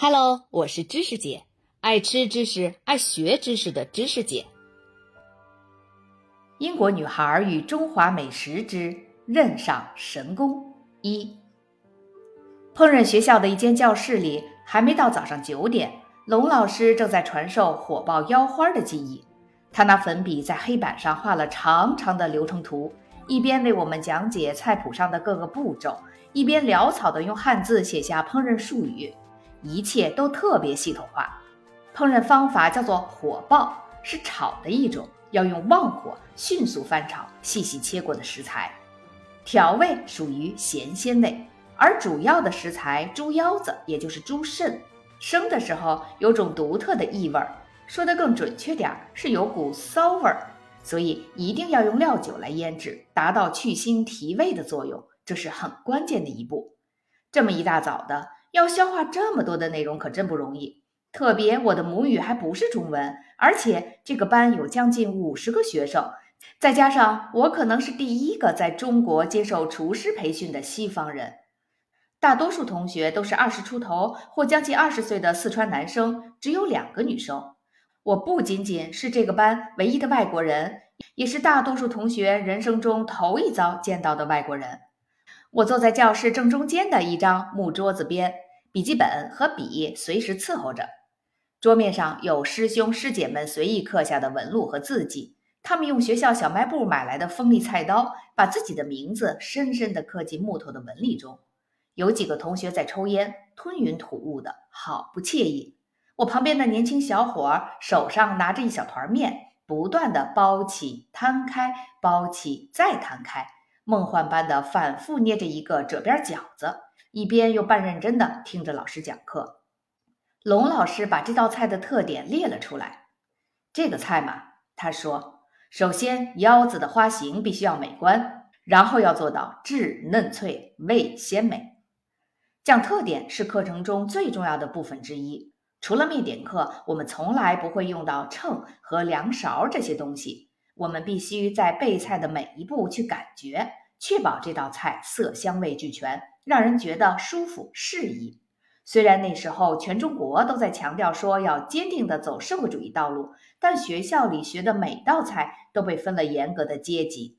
Hello，我是知识姐，爱吃知识、爱学知识的知识姐。英国女孩与中华美食之任上神功一。烹饪学校的一间教室里，还没到早上九点，龙老师正在传授火爆腰花的技艺。他拿粉笔在黑板上画了长长的流程图，一边为我们讲解菜谱上的各个步骤，一边潦草地用汉字写下烹饪术语。一切都特别系统化，烹饪方法叫做火爆，是炒的一种，要用旺火迅速翻炒细细切过的食材。调味属于咸鲜味，而主要的食材猪腰子，也就是猪肾，生的时候有种独特的异味儿，说的更准确点儿是有股骚味儿，所以一定要用料酒来腌制，达到去腥提味的作用，这是很关键的一步。这么一大早的。要消化这么多的内容可真不容易，特别我的母语还不是中文，而且这个班有将近五十个学生，再加上我可能是第一个在中国接受厨师培训的西方人，大多数同学都是二十出头或将近二十岁的四川男生，只有两个女生。我不仅仅是这个班唯一的外国人，也是大多数同学人生中头一遭见到的外国人。我坐在教室正中间的一张木桌子边，笔记本和笔随时伺候着。桌面上有师兄师姐们随意刻下的纹路和字迹，他们用学校小卖部买来的锋利菜刀，把自己的名字深深地刻进木头的纹理中。有几个同学在抽烟，吞云吐雾的，好不惬意。我旁边的年轻小伙手上拿着一小团面，不断地包起、摊开、包起再摊开。梦幻般的反复捏着一个褶边饺子，一边又半认真的听着老师讲课。龙老师把这道菜的特点列了出来。这个菜嘛，他说，首先腰子的花型必须要美观，然后要做到质嫩脆、味鲜美。讲特点是课程中最重要的部分之一。除了面点课，我们从来不会用到秤和量勺这些东西。我们必须在备菜的每一步去感觉，确保这道菜色香味俱全，让人觉得舒服适宜。虽然那时候全中国都在强调说要坚定地走社会主义道路，但学校里学的每道菜都被分了严格的阶级。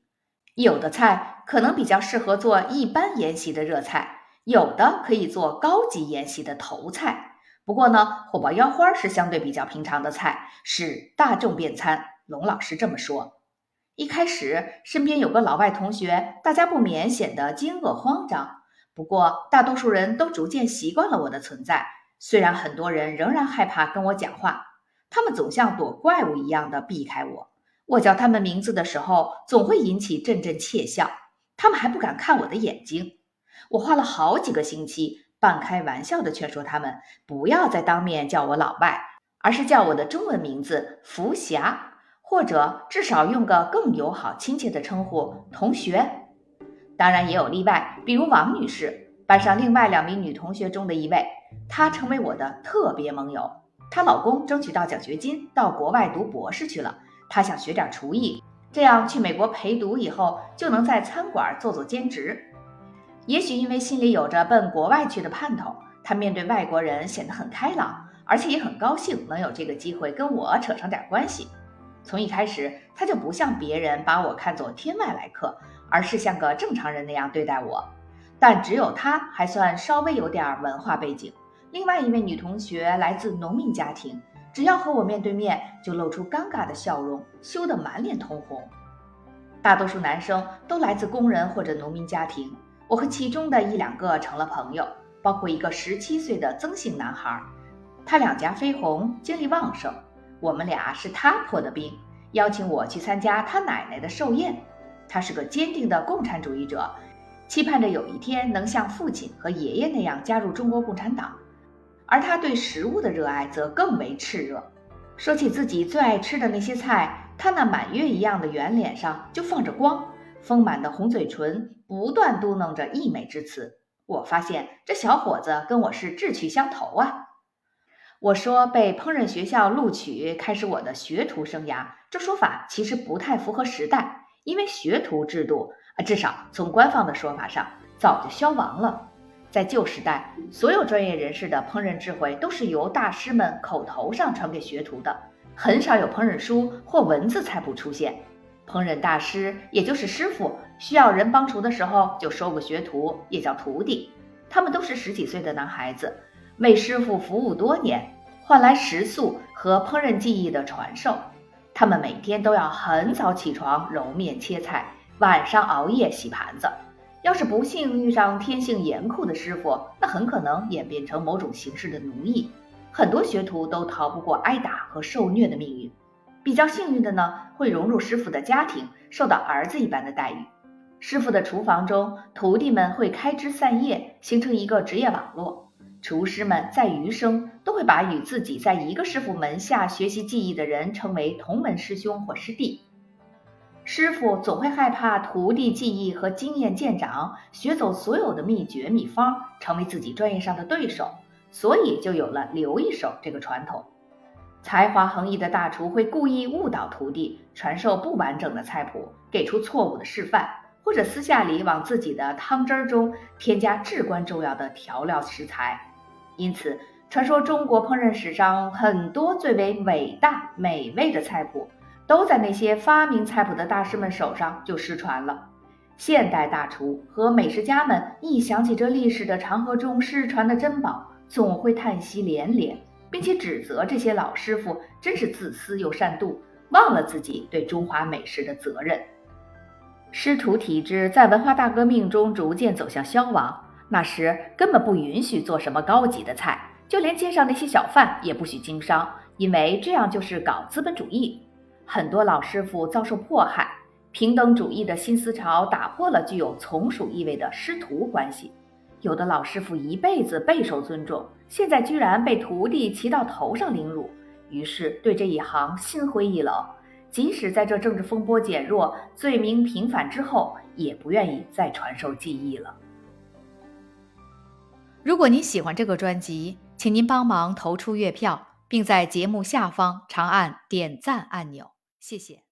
有的菜可能比较适合做一般研习的热菜，有的可以做高级研习的头菜。不过呢，火爆腰花是相对比较平常的菜，是大众便餐。龙老师这么说。一开始，身边有个老外同学，大家不免显得惊愕慌张。不过，大多数人都逐渐习惯了我的存在。虽然很多人仍然害怕跟我讲话，他们总像躲怪物一样的避开我。我叫他们名字的时候，总会引起阵阵窃笑。他们还不敢看我的眼睛。我花了好几个星期，半开玩笑的劝说他们不要再当面叫我老外，而是叫我的中文名字福霞。或者至少用个更友好亲切的称呼“同学”，当然也有例外，比如王女士，班上另外两名女同学中的一位，她成为我的特别盟友。她老公争取到奖学金，到国外读博士去了，她想学点厨艺，这样去美国陪读以后就能在餐馆做做兼职。也许因为心里有着奔国外去的盼头，她面对外国人显得很开朗，而且也很高兴能有这个机会跟我扯上点关系。从一开始，她就不像别人把我看作天外来客，而是像个正常人那样对待我。但只有他还算稍微有点文化背景。另外一位女同学来自农民家庭，只要和我面对面，就露出尴尬的笑容，羞得满脸通红。大多数男生都来自工人或者农民家庭，我和其中的一两个成了朋友，包括一个十七岁的曾姓男孩，他两颊绯红，精力旺盛。我们俩是他破的冰，邀请我去参加他奶奶的寿宴。他是个坚定的共产主义者，期盼着有一天能像父亲和爷爷那样加入中国共产党。而他对食物的热爱则更为炽热。说起自己最爱吃的那些菜，他那满月一样的圆脸上就放着光，丰满的红嘴唇不断嘟囔着溢美之词。我发现这小伙子跟我是志趣相投啊。我说被烹饪学校录取，开始我的学徒生涯。这说法其实不太符合时代，因为学徒制度啊，至少从官方的说法上早就消亡了。在旧时代，所有专业人士的烹饪智慧都是由大师们口头上传给学徒的，很少有烹饪书或文字菜谱出现。烹饪大师，也就是师傅，需要人帮厨的时候，就收个学徒，也叫徒弟。他们都是十几岁的男孩子，为师傅服务多年，换来食宿和烹饪技艺的传授。他们每天都要很早起床揉面切菜，晚上熬夜洗盘子。要是不幸遇上天性严酷的师傅，那很可能演变成某种形式的奴役。很多学徒都逃不过挨打和受虐的命运。比较幸运的呢，会融入师傅的家庭，受到儿子一般的待遇。师傅的厨房中，徒弟们会开枝散叶，形成一个职业网络。厨师们在余生都会把与自己在一个师傅门下学习技艺的人称为同门师兄或师弟。师傅总会害怕徒弟技艺和经验见长，学走所有的秘诀秘方，成为自己专业上的对手，所以就有了留一手这个传统。才华横溢的大厨会故意误导徒弟，传授不完整的菜谱，给出错误的示范，或者私下里往自己的汤汁中添加至关重要的调料食材。因此，传说中国烹饪史上很多最为伟大美味的菜谱。都在那些发明菜谱的大师们手上就失传了。现代大厨和美食家们一想起这历史的长河中失传的珍宝，总会叹息连连，并且指责这些老师傅真是自私又善妒，忘了自己对中华美食的责任。师徒体制在文化大革命中逐渐走向消亡，那时根本不允许做什么高级的菜，就连街上那些小贩也不许经商，因为这样就是搞资本主义。很多老师傅遭受迫害，平等主义的新思潮打破了具有从属意味的师徒关系。有的老师傅一辈子备受尊重，现在居然被徒弟骑到头上凌辱，于是对这一行心灰意冷。即使在这政治风波减弱、罪名平反之后，也不愿意再传授技艺了。如果您喜欢这个专辑，请您帮忙投出月票，并在节目下方长按点赞按钮。谢谢。